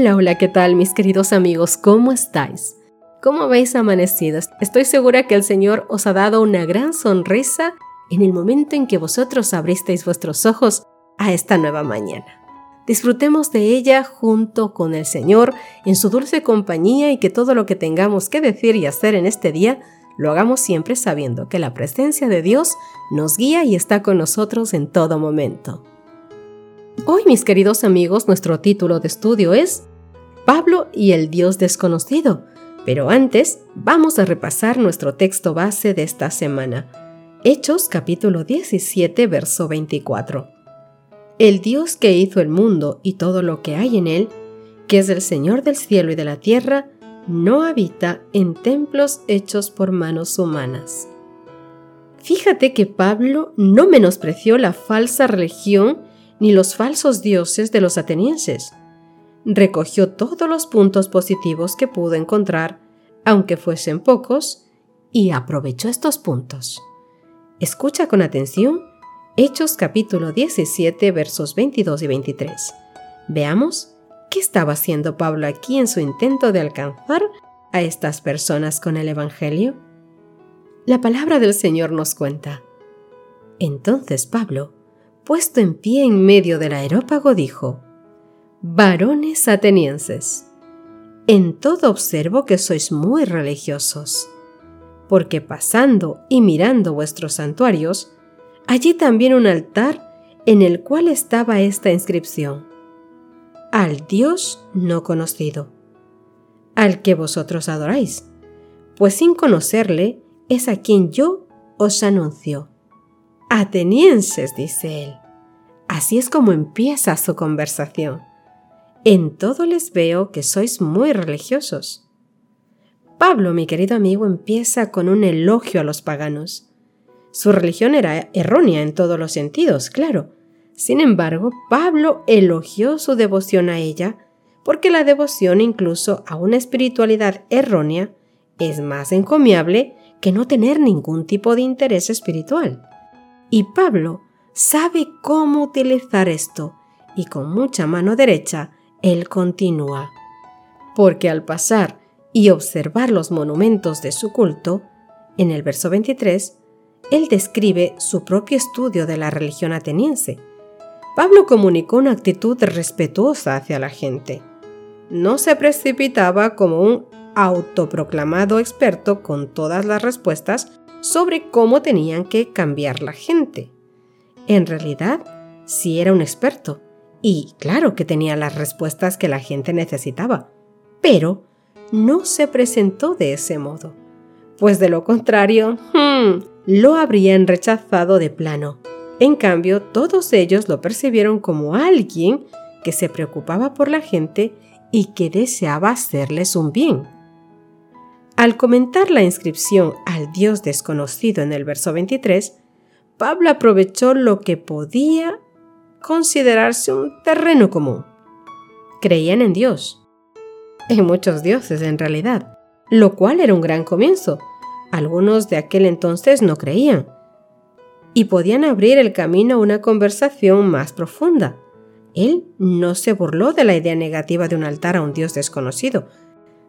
Hola, hola, ¿qué tal mis queridos amigos? ¿Cómo estáis? ¿Cómo habéis amanecido? Estoy segura que el Señor os ha dado una gran sonrisa en el momento en que vosotros abristeis vuestros ojos a esta nueva mañana. Disfrutemos de ella junto con el Señor en su dulce compañía y que todo lo que tengamos que decir y hacer en este día lo hagamos siempre sabiendo que la presencia de Dios nos guía y está con nosotros en todo momento. Hoy, mis queridos amigos, nuestro título de estudio es Pablo y el Dios desconocido. Pero antes, vamos a repasar nuestro texto base de esta semana. Hechos capítulo 17, verso 24. El Dios que hizo el mundo y todo lo que hay en él, que es el Señor del cielo y de la tierra, no habita en templos hechos por manos humanas. Fíjate que Pablo no menospreció la falsa religión ni los falsos dioses de los atenienses. Recogió todos los puntos positivos que pudo encontrar, aunque fuesen pocos, y aprovechó estos puntos. Escucha con atención Hechos capítulo 17 versos 22 y 23. Veamos qué estaba haciendo Pablo aquí en su intento de alcanzar a estas personas con el Evangelio. La palabra del Señor nos cuenta. Entonces Pablo, puesto en pie en medio del aerópago, dijo, Varones atenienses, en todo observo que sois muy religiosos, porque pasando y mirando vuestros santuarios, allí también un altar en el cual estaba esta inscripción, al Dios no conocido, al que vosotros adoráis, pues sin conocerle es a quien yo os anuncio. Atenienses, dice él. Así es como empieza su conversación. En todo les veo que sois muy religiosos. Pablo, mi querido amigo, empieza con un elogio a los paganos. Su religión era errónea en todos los sentidos, claro. Sin embargo, Pablo elogió su devoción a ella porque la devoción incluso a una espiritualidad errónea es más encomiable que no tener ningún tipo de interés espiritual. Y Pablo sabe cómo utilizar esto y con mucha mano derecha él continúa. Porque al pasar y observar los monumentos de su culto, en el verso 23, él describe su propio estudio de la religión ateniense. Pablo comunicó una actitud respetuosa hacia la gente. No se precipitaba como un autoproclamado experto con todas las respuestas sobre cómo tenían que cambiar la gente. En realidad, sí era un experto, y claro que tenía las respuestas que la gente necesitaba, pero no se presentó de ese modo, pues de lo contrario, hmm, lo habrían rechazado de plano. En cambio, todos ellos lo percibieron como alguien que se preocupaba por la gente y que deseaba hacerles un bien. Al comentar la inscripción al Dios desconocido en el verso 23, Pablo aprovechó lo que podía considerarse un terreno común. Creían en Dios, en muchos dioses en realidad, lo cual era un gran comienzo. Algunos de aquel entonces no creían y podían abrir el camino a una conversación más profunda. Él no se burló de la idea negativa de un altar a un dios desconocido,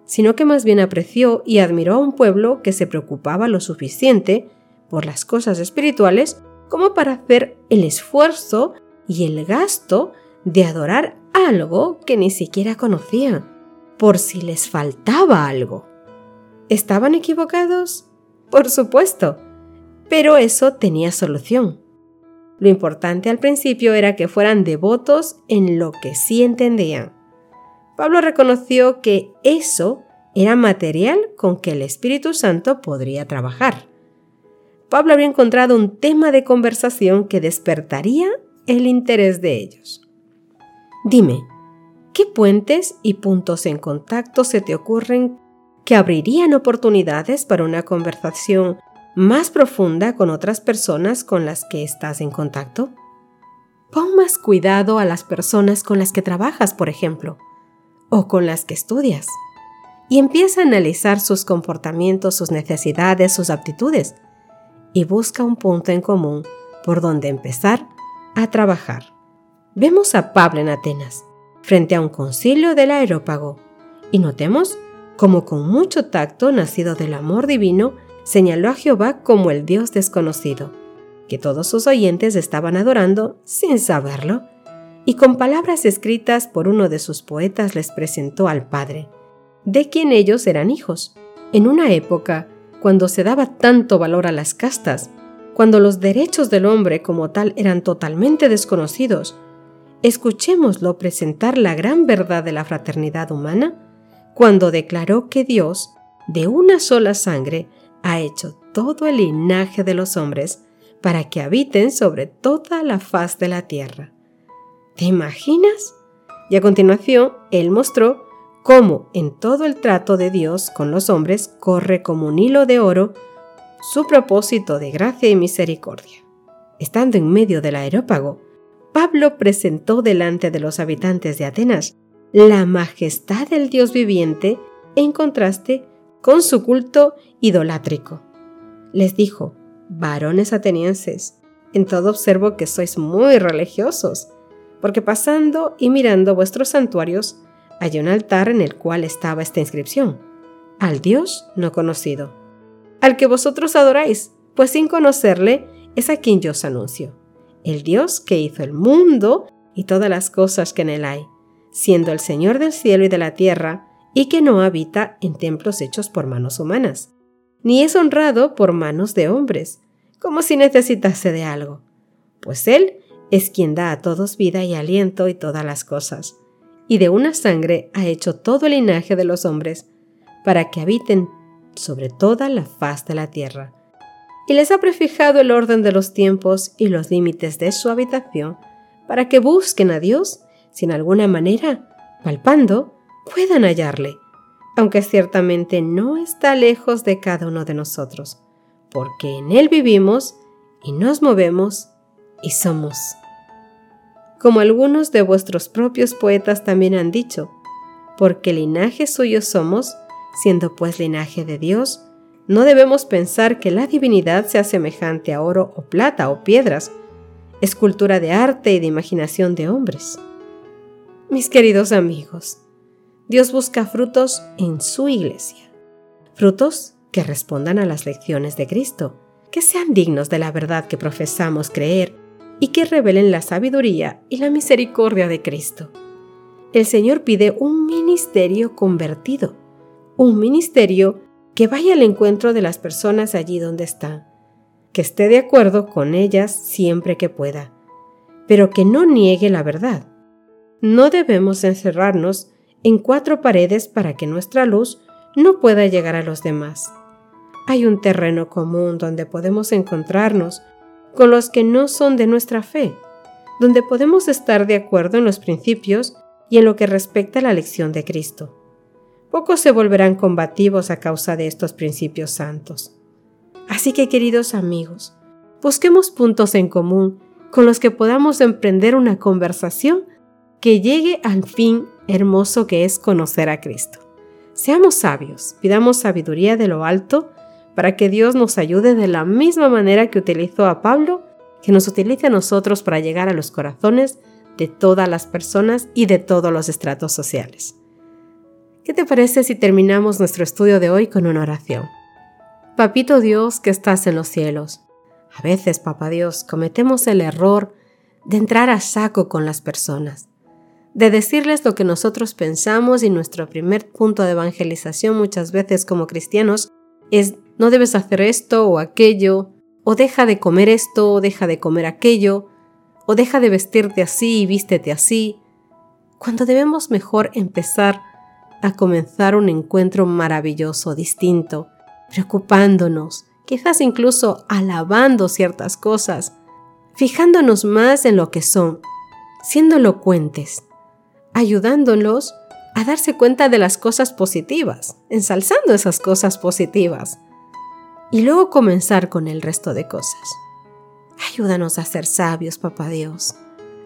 sino que más bien apreció y admiró a un pueblo que se preocupaba lo suficiente por las cosas espirituales como para hacer el esfuerzo y el gasto de adorar algo que ni siquiera conocían, por si les faltaba algo. ¿Estaban equivocados? Por supuesto, pero eso tenía solución. Lo importante al principio era que fueran devotos en lo que sí entendían. Pablo reconoció que eso era material con que el Espíritu Santo podría trabajar. Pablo había encontrado un tema de conversación que despertaría el interés de ellos. Dime, ¿qué puentes y puntos en contacto se te ocurren que abrirían oportunidades para una conversación más profunda con otras personas con las que estás en contacto? Pon más cuidado a las personas con las que trabajas, por ejemplo, o con las que estudias, y empieza a analizar sus comportamientos, sus necesidades, sus aptitudes, y busca un punto en común por donde empezar a trabajar. Vemos a Pablo en Atenas, frente a un concilio del aerópago, y notemos cómo con mucho tacto, nacido del amor divino, señaló a Jehová como el Dios desconocido, que todos sus oyentes estaban adorando sin saberlo, y con palabras escritas por uno de sus poetas les presentó al Padre, de quien ellos eran hijos, en una época cuando se daba tanto valor a las castas, cuando los derechos del hombre como tal eran totalmente desconocidos, escuchémoslo presentar la gran verdad de la fraternidad humana, cuando declaró que Dios, de una sola sangre, ha hecho todo el linaje de los hombres para que habiten sobre toda la faz de la tierra. ¿Te imaginas? Y a continuación, él mostró cómo en todo el trato de Dios con los hombres corre como un hilo de oro su propósito de gracia y misericordia. Estando en medio del aerópago, Pablo presentó delante de los habitantes de Atenas la majestad del Dios viviente en contraste con su culto idolátrico. Les dijo, varones atenienses, en todo observo que sois muy religiosos, porque pasando y mirando vuestros santuarios, hay un altar en el cual estaba esta inscripción, al Dios no conocido, al que vosotros adoráis, pues sin conocerle es a quien yo os anuncio, el Dios que hizo el mundo y todas las cosas que en él hay, siendo el Señor del cielo y de la tierra, y que no habita en templos hechos por manos humanas, ni es honrado por manos de hombres, como si necesitase de algo, pues Él es quien da a todos vida y aliento y todas las cosas, y de una sangre ha hecho todo el linaje de los hombres, para que habiten sobre toda la faz de la tierra, y les ha prefijado el orden de los tiempos y los límites de su habitación, para que busquen a Dios, sin alguna manera, palpando, puedan hallarle, aunque ciertamente no está lejos de cada uno de nosotros, porque en Él vivimos y nos movemos y somos. Como algunos de vuestros propios poetas también han dicho, porque linaje suyo somos, siendo pues linaje de Dios, no debemos pensar que la divinidad sea semejante a oro o plata o piedras, escultura de arte y de imaginación de hombres. Mis queridos amigos, Dios busca frutos en su iglesia. Frutos que respondan a las lecciones de Cristo, que sean dignos de la verdad que profesamos creer y que revelen la sabiduría y la misericordia de Cristo. El Señor pide un ministerio convertido, un ministerio que vaya al encuentro de las personas allí donde están, que esté de acuerdo con ellas siempre que pueda, pero que no niegue la verdad. No debemos encerrarnos en cuatro paredes para que nuestra luz no pueda llegar a los demás. Hay un terreno común donde podemos encontrarnos con los que no son de nuestra fe, donde podemos estar de acuerdo en los principios y en lo que respecta a la lección de Cristo. Pocos se volverán combativos a causa de estos principios santos. Así que, queridos amigos, busquemos puntos en común con los que podamos emprender una conversación que llegue al fin hermoso que es conocer a Cristo. Seamos sabios, pidamos sabiduría de lo alto para que Dios nos ayude de la misma manera que utilizó a Pablo, que nos utilice a nosotros para llegar a los corazones de todas las personas y de todos los estratos sociales. ¿Qué te parece si terminamos nuestro estudio de hoy con una oración? Papito Dios que estás en los cielos. A veces, Papá Dios, cometemos el error de entrar a saco con las personas de decirles lo que nosotros pensamos y nuestro primer punto de evangelización muchas veces como cristianos es no debes hacer esto o aquello, o deja de comer esto o deja de comer aquello, o deja de vestirte así y vístete así, cuando debemos mejor empezar a comenzar un encuentro maravilloso, distinto, preocupándonos, quizás incluso alabando ciertas cosas, fijándonos más en lo que son, siendo elocuentes, ayudándolos a darse cuenta de las cosas positivas, ensalzando esas cosas positivas, y luego comenzar con el resto de cosas. Ayúdanos a ser sabios, Papá Dios.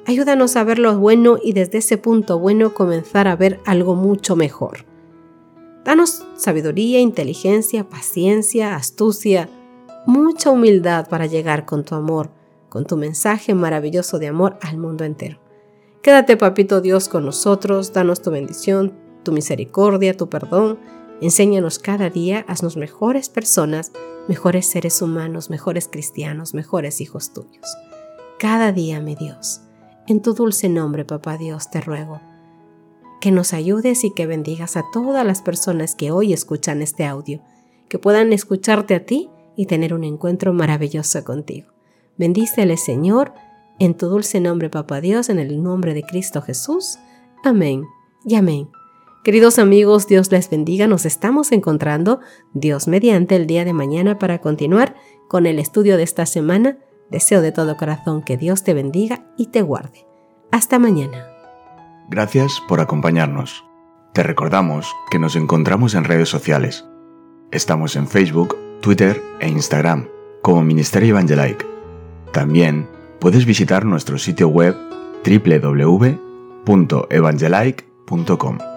Ayúdanos a ver lo bueno y desde ese punto bueno comenzar a ver algo mucho mejor. Danos sabiduría, inteligencia, paciencia, astucia, mucha humildad para llegar con tu amor, con tu mensaje maravilloso de amor al mundo entero. Quédate, papito Dios, con nosotros, danos tu bendición, tu misericordia, tu perdón. Enséñanos cada día, haznos mejores personas, mejores seres humanos, mejores cristianos, mejores hijos tuyos. Cada día, mi Dios. En tu dulce nombre, papá Dios, te ruego que nos ayudes y que bendigas a todas las personas que hoy escuchan este audio, que puedan escucharte a ti y tener un encuentro maravilloso contigo. Bendícele, Señor, en tu dulce nombre, Papá Dios, en el nombre de Cristo Jesús. Amén y amén. Queridos amigos, Dios les bendiga. Nos estamos encontrando, Dios mediante, el día de mañana para continuar con el estudio de esta semana. Deseo de todo corazón que Dios te bendiga y te guarde. Hasta mañana. Gracias por acompañarnos. Te recordamos que nos encontramos en redes sociales. Estamos en Facebook, Twitter e Instagram como Ministerio Evangelike. También puedes visitar nuestro sitio web www.evangelike.com.